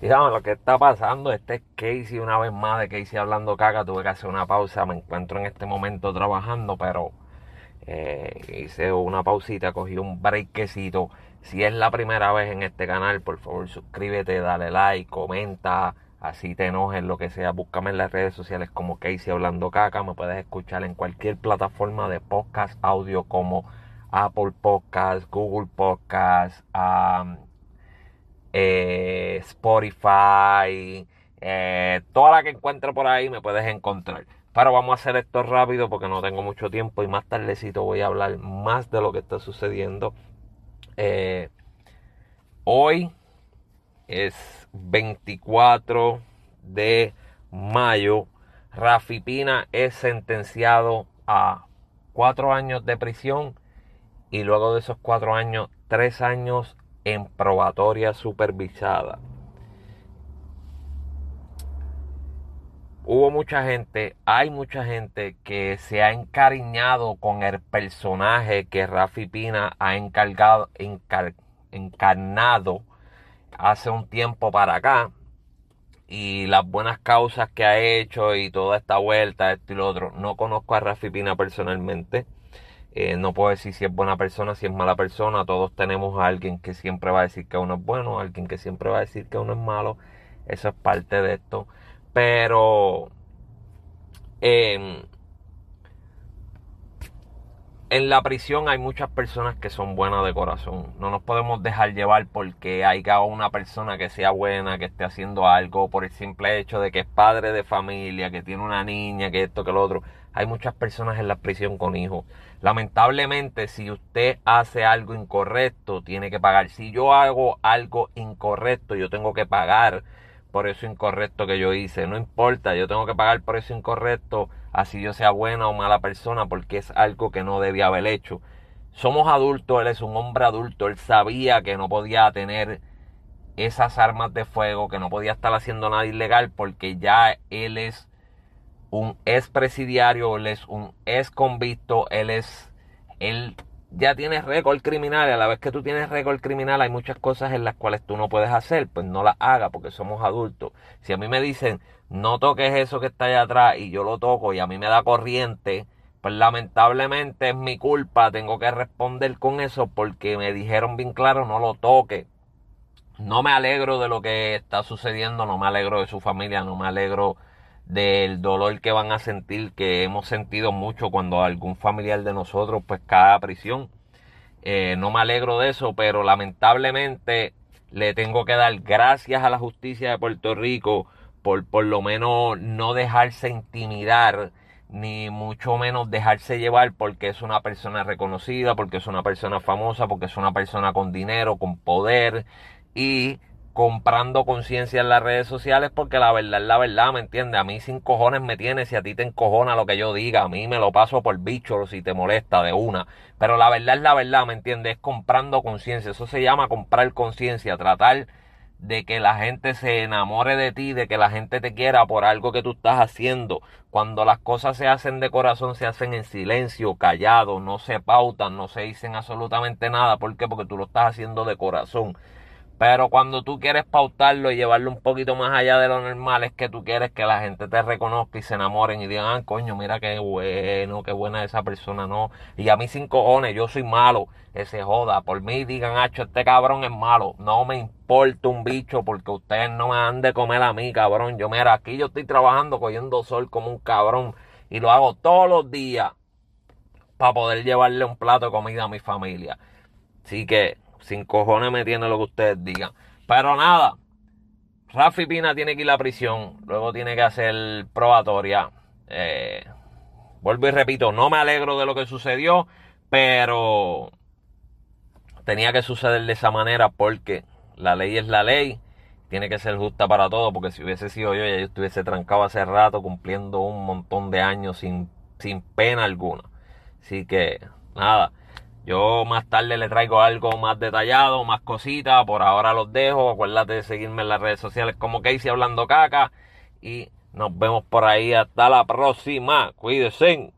Digamos, lo que está pasando, este es Casey una vez más de Casey hablando caca, tuve que hacer una pausa, me encuentro en este momento trabajando, pero eh, hice una pausita, cogí un breakcito. Si es la primera vez en este canal, por favor suscríbete, dale like, comenta, así te enojes, lo que sea, búscame en las redes sociales como Casey hablando caca, me puedes escuchar en cualquier plataforma de podcast audio como Apple Podcast, Google Podcast, um, eh, Spotify, eh, toda la que encuentre por ahí me puedes encontrar. Pero vamos a hacer esto rápido porque no tengo mucho tiempo y más tardecito voy a hablar más de lo que está sucediendo. Eh, hoy es 24 de mayo. Rafi Pina es sentenciado a cuatro años de prisión y luego de esos cuatro años, tres años en probatoria supervisada. Hubo mucha gente, hay mucha gente que se ha encariñado con el personaje que Rafi Pina ha encargado, encarnado hace un tiempo para acá y las buenas causas que ha hecho y toda esta vuelta, esto y lo otro. No conozco a Rafi Pina personalmente. Eh, no puedo decir si es buena persona, si es mala persona. Todos tenemos a alguien que siempre va a decir que uno es bueno, alguien que siempre va a decir que uno es malo. Eso es parte de esto. Pero em, en la prisión hay muchas personas que son buenas de corazón. No nos podemos dejar llevar porque haya una persona que sea buena, que esté haciendo algo por el simple hecho de que es padre de familia, que tiene una niña, que esto, que lo otro. Hay muchas personas en la prisión con hijos. Lamentablemente, si usted hace algo incorrecto, tiene que pagar. Si yo hago algo incorrecto, yo tengo que pagar por eso incorrecto que yo hice. No importa, yo tengo que pagar por eso incorrecto, así yo sea buena o mala persona, porque es algo que no debía haber hecho. Somos adultos, él es un hombre adulto, él sabía que no podía tener esas armas de fuego, que no podía estar haciendo nada ilegal, porque ya él es un ex presidiario, él es un ex convicto, él es, él ya tienes récord criminal y a la vez que tú tienes récord criminal hay muchas cosas en las cuales tú no puedes hacer, pues no las hagas porque somos adultos. Si a mí me dicen, no toques eso que está allá atrás y yo lo toco y a mí me da corriente, pues lamentablemente es mi culpa, tengo que responder con eso porque me dijeron bien claro, no lo toque. No me alegro de lo que está sucediendo, no me alegro de su familia, no me alegro del dolor que van a sentir, que hemos sentido mucho cuando algún familiar de nosotros pues cae a prisión. Eh, no me alegro de eso, pero lamentablemente le tengo que dar gracias a la justicia de Puerto Rico por por lo menos no dejarse intimidar, ni mucho menos dejarse llevar porque es una persona reconocida, porque es una persona famosa, porque es una persona con dinero, con poder y comprando conciencia en las redes sociales porque la verdad es la verdad, ¿me entiendes? A mí sin cojones me tiene si a ti te encojona lo que yo diga, a mí me lo paso por bicho si te molesta de una, pero la verdad es la verdad, ¿me entiendes? Es comprando conciencia, eso se llama comprar conciencia, tratar de que la gente se enamore de ti, de que la gente te quiera por algo que tú estás haciendo. Cuando las cosas se hacen de corazón, se hacen en silencio, callado, no se pautan, no se dicen absolutamente nada. ¿Por qué? Porque tú lo estás haciendo de corazón. Pero cuando tú quieres pautarlo y llevarlo un poquito más allá de lo normal, es que tú quieres que la gente te reconozca y se enamoren y digan, ah, coño, mira qué bueno, qué buena esa persona, no. Y a mí sin cojones, yo soy malo, que se joda. Por mí digan, hacho, este cabrón es malo. No me importa un bicho porque ustedes no me han de comer a mí, cabrón. Yo, mira, aquí yo estoy trabajando cogiendo sol como un cabrón y lo hago todos los días para poder llevarle un plato de comida a mi familia. Así que sin cojones me tiene lo que ustedes digan. Pero nada, Rafi Pina tiene que ir a la prisión, luego tiene que hacer probatoria. Eh, vuelvo y repito, no me alegro de lo que sucedió, pero tenía que suceder de esa manera porque la ley es la ley, tiene que ser justa para todos, porque si hubiese sido yo, ya yo estuviese trancado hace rato cumpliendo un montón de años sin, sin pena alguna. Así que, nada. Yo más tarde le traigo algo más detallado, más cositas. Por ahora los dejo. Acuérdate de seguirme en las redes sociales como Casey Hablando Caca. Y nos vemos por ahí. Hasta la próxima. Cuídense.